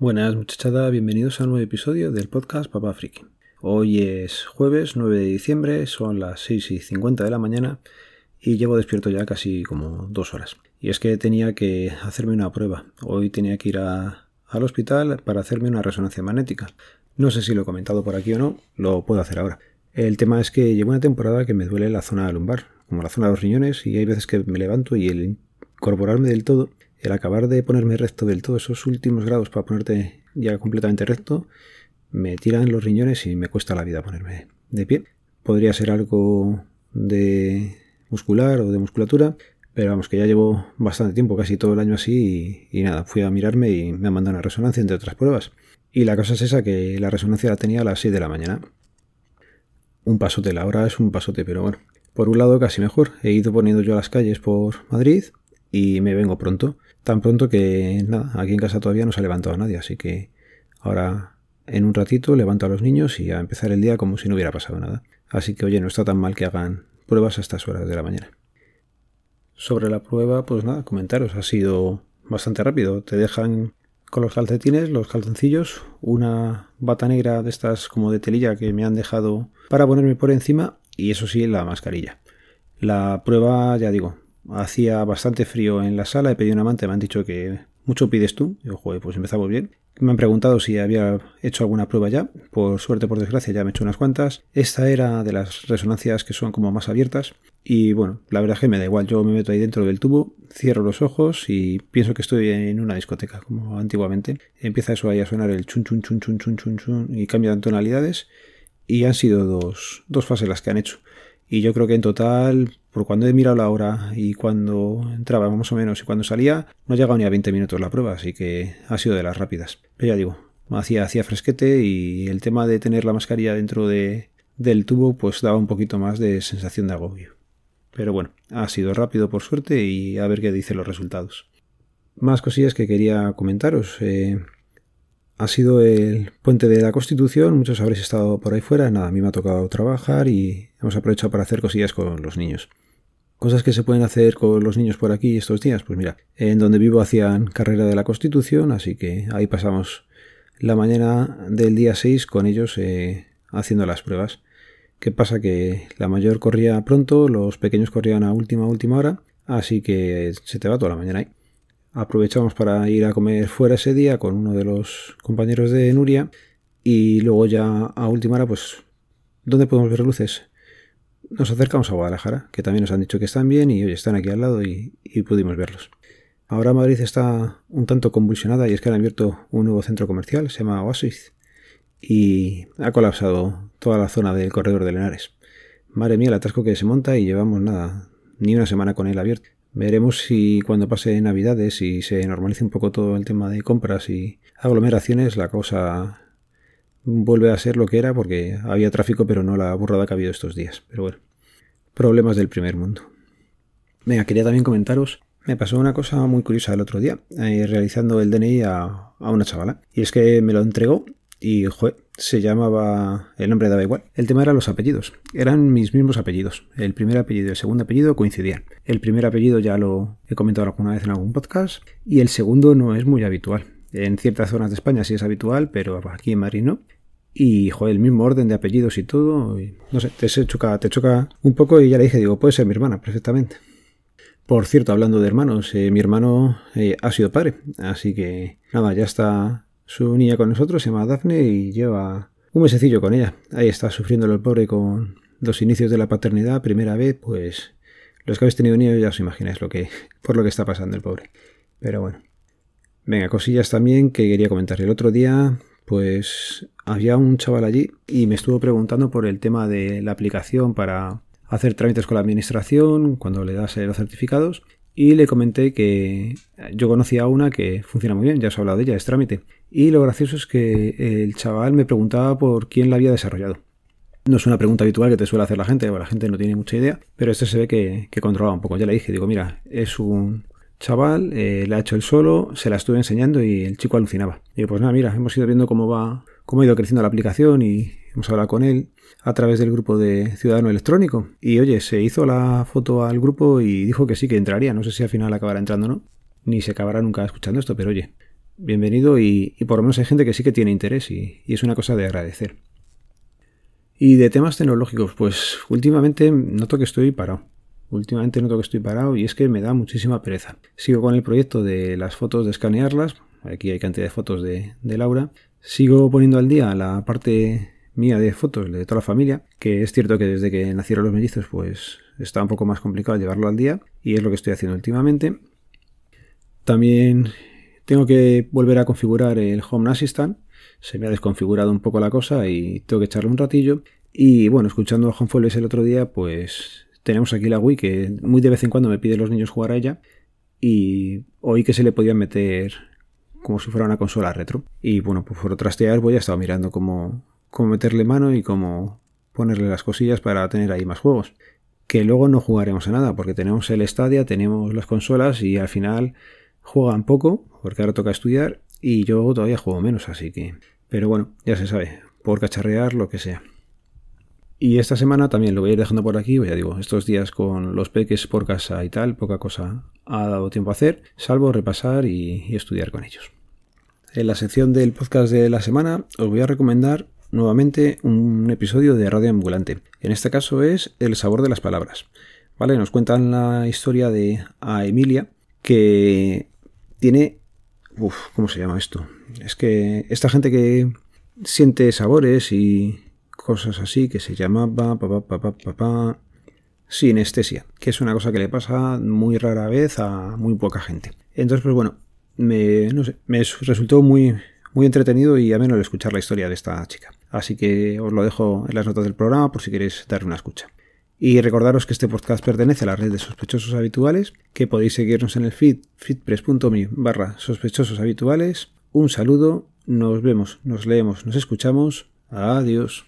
Buenas muchachada, bienvenidos a un nuevo episodio del podcast Papá Friki. Hoy es jueves 9 de diciembre, son las 6 y 50 de la mañana y llevo despierto ya casi como dos horas. Y es que tenía que hacerme una prueba. Hoy tenía que ir al hospital para hacerme una resonancia magnética. No sé si lo he comentado por aquí o no, lo puedo hacer ahora. El tema es que llevo una temporada que me duele la zona lumbar, como la zona de los riñones, y hay veces que me levanto y el incorporarme del todo el acabar de ponerme recto del todo, esos últimos grados para ponerte ya completamente recto, me tiran los riñones y me cuesta la vida ponerme de pie. Podría ser algo de muscular o de musculatura, pero vamos, que ya llevo bastante tiempo, casi todo el año así, y, nada, fui a mirarme y me han mandado una resonancia, entre otras pruebas. Y la cosa es esa, que la resonancia la tenía a las 6 de la mañana. Un pasote, la hora es un pasote, pero bueno. Por un lado casi mejor, he ido poniendo yo a las calles por Madrid y me vengo pronto. Tan pronto que nada, aquí en casa todavía no se ha levantado nadie, así que ahora en un ratito levanto a los niños y a empezar el día como si no hubiera pasado nada. Así que oye, no está tan mal que hagan pruebas a estas horas de la mañana. Sobre la prueba, pues nada, comentaros, ha sido bastante rápido. Te dejan con los calcetines, los calzoncillos, una bata negra de estas como de telilla que me han dejado para ponerme por encima y eso sí, la mascarilla. La prueba, ya digo, Hacía bastante frío en la sala, he pedido un amante, me han dicho que mucho pides tú. Yo, joder, pues empezamos bien. Me han preguntado si había hecho alguna prueba ya. Por suerte, por desgracia, ya me he hecho unas cuantas. Esta era de las resonancias que son como más abiertas. Y bueno, la verdad es que me da igual. Yo me meto ahí dentro del tubo, cierro los ojos y pienso que estoy en una discoteca, como antiguamente. Empieza eso ahí a sonar el chun chun chun chun chun chun chun y cambia de tonalidades. Y han sido dos, dos fases las que han hecho. Y yo creo que en total, por cuando he mirado la hora y cuando entraba más o menos y cuando salía, no ha llegado ni a 20 minutos la prueba, así que ha sido de las rápidas. Pero ya digo, hacía, fresquete y el tema de tener la mascarilla dentro de, del tubo pues daba un poquito más de sensación de agobio. Pero bueno, ha sido rápido por suerte y a ver qué dicen los resultados. Más cosillas que quería comentaros. Eh, ha sido el puente de la Constitución, muchos habréis estado por ahí fuera, nada, a mí me ha tocado trabajar y hemos aprovechado para hacer cosillas con los niños. Cosas que se pueden hacer con los niños por aquí estos días, pues mira, en donde vivo hacían carrera de la Constitución, así que ahí pasamos la mañana del día 6 con ellos eh, haciendo las pruebas. ¿Qué pasa? Que la mayor corría pronto, los pequeños corrían a última, última hora, así que se te va toda la mañana ahí aprovechamos para ir a comer fuera ese día con uno de los compañeros de Nuria y luego ya a última hora pues ¿dónde podemos ver luces? Nos acercamos a Guadalajara, que también nos han dicho que están bien y hoy están aquí al lado y, pudimos verlos. Ahora Madrid está un tanto convulsionada y es que han abierto un nuevo centro comercial, se llama Oasis, y ha colapsado toda la zona del corredor de Lenares. Madre mía, el atasco que se monta y llevamos nada, ni una semana con él abierto. Veremos si cuando pase Navidades y se normalice un poco todo el tema de compras y aglomeraciones, la cosa vuelve a ser lo que era porque había tráfico pero no la burrada que ha habido estos días. Pero bueno, problemas del primer mundo. Venga, quería también comentaros, me pasó una cosa muy curiosa el otro día, eh, realizando el DNI a, a, una chavala. Y es que me lo entregó y, se llamaba, el nombre daba igual. El tema era los apellidos. Eran mis mismos apellidos. El primer apellido y el segundo apellido coincidían. El primer apellido ya lo he comentado alguna vez en algún podcast y el segundo no es muy habitual. En ciertas zonas de España sí es habitual, pero aquí en Madrid no. Y, el mismo orden de apellidos y todo. no sé, te choca, te choca un poco y ya le dije, digo, puede ser mi hermana, perfectamente. Por cierto, hablando de hermanos, eh, mi hermano eh, ha sido padre, así que nada, ya está su niña con nosotros, se llama Daphne y lleva un mesecillo con ella. Ahí está sufriendo el pobre con los inicios de la paternidad, primera vez, pues los que habéis tenido niños ya os imagináis lo que, por lo que está pasando el pobre. Pero bueno. Venga, cosillas también que quería comentar. El otro día, pues había un chaval allí y me estuvo preguntando por el tema de la aplicación para hacer trámites con la administración cuando le das los certificados y le comenté que yo conocía una que funciona muy bien, ya os he hablado de ella, es trámite. Y lo gracioso es que el chaval me preguntaba por quién la había desarrollado. No es una pregunta habitual que te suele hacer la gente, la gente no tiene mucha idea, pero este se ve que, que controlaba un poco. Ya le dije, digo, mira, es un chaval, eh, le ha hecho el solo, se la estuve enseñando y el chico alucinaba. Y pues nada, mira, hemos ido viendo cómo va, cómo ha ido creciendo la aplicación y hemos hablado con él a través del grupo de Ciudadano Electrónico. Y oye, se hizo la foto al grupo y dijo que sí, que entraría. No sé si al final acabará entrando o no, ni se acabará nunca escuchando esto, pero oye, bienvenido y, por lo menos hay gente que sí que tiene interés y, y es una cosa de agradecer. Y de temas tecnológicos, pues últimamente noto que estoy parado. Últimamente noto que estoy parado y es que me da muchísima pereza. Sigo con el proyecto de las fotos, de escanearlas. Aquí hay cantidad de fotos de, Laura. Sigo poniendo al día la parte mía de fotos de toda la familia, que es cierto que desde que nacieron los mellizos pues está un poco más complicado llevarlo al día y es lo que estoy haciendo últimamente. También tengo que volver a configurar el Home Assistant. Se me ha desconfigurado un poco la cosa y tengo que echarle un ratillo. Y bueno, escuchando a Home el otro día, pues tenemos aquí la Wii que muy de vez en cuando me pide los niños jugar a ella y oí que se le podía meter como si fuera una consola retro. Y bueno, pues por trastear voy a estar mirando cómo, cómo meterle mano y cómo ponerle las cosillas para tener ahí más juegos. Que luego no jugaremos a nada porque tenemos el Stadia, tenemos las consolas y al final juegan poco porque ahora toca estudiar y yo todavía juego menos, así que... Pero bueno, ya se sabe, por cacharrear lo que sea. Y esta semana también lo voy a ir dejando por aquí, ya digo, estos días con los peques por casa y tal, poca cosa ha dado tiempo a hacer, salvo repasar y, estudiar con ellos. En la sección del podcast de la semana os voy a recomendar nuevamente un episodio de Radio Ambulante. En este caso es El sabor de las palabras. ¿Vale? Nos cuentan la historia de a Emilia, que tiene... Uf, ¿cómo se llama esto? Es que esta gente que siente sabores y cosas así que se llamaba pa, sinestesia, que es una cosa que le pasa muy rara vez a muy poca gente. Entonces, pues bueno, me, resultó muy, muy entretenido y a menos escuchar la historia de esta chica. Así que os lo dejo en las notas del programa por si queréis darle una escucha. Y recordaros que este podcast pertenece a la red de sospechosos habituales, que podéis seguirnos en el feed feedpress.me barra sospechosos habituales. Un saludo, nos vemos, nos leemos, nos escuchamos. Adiós.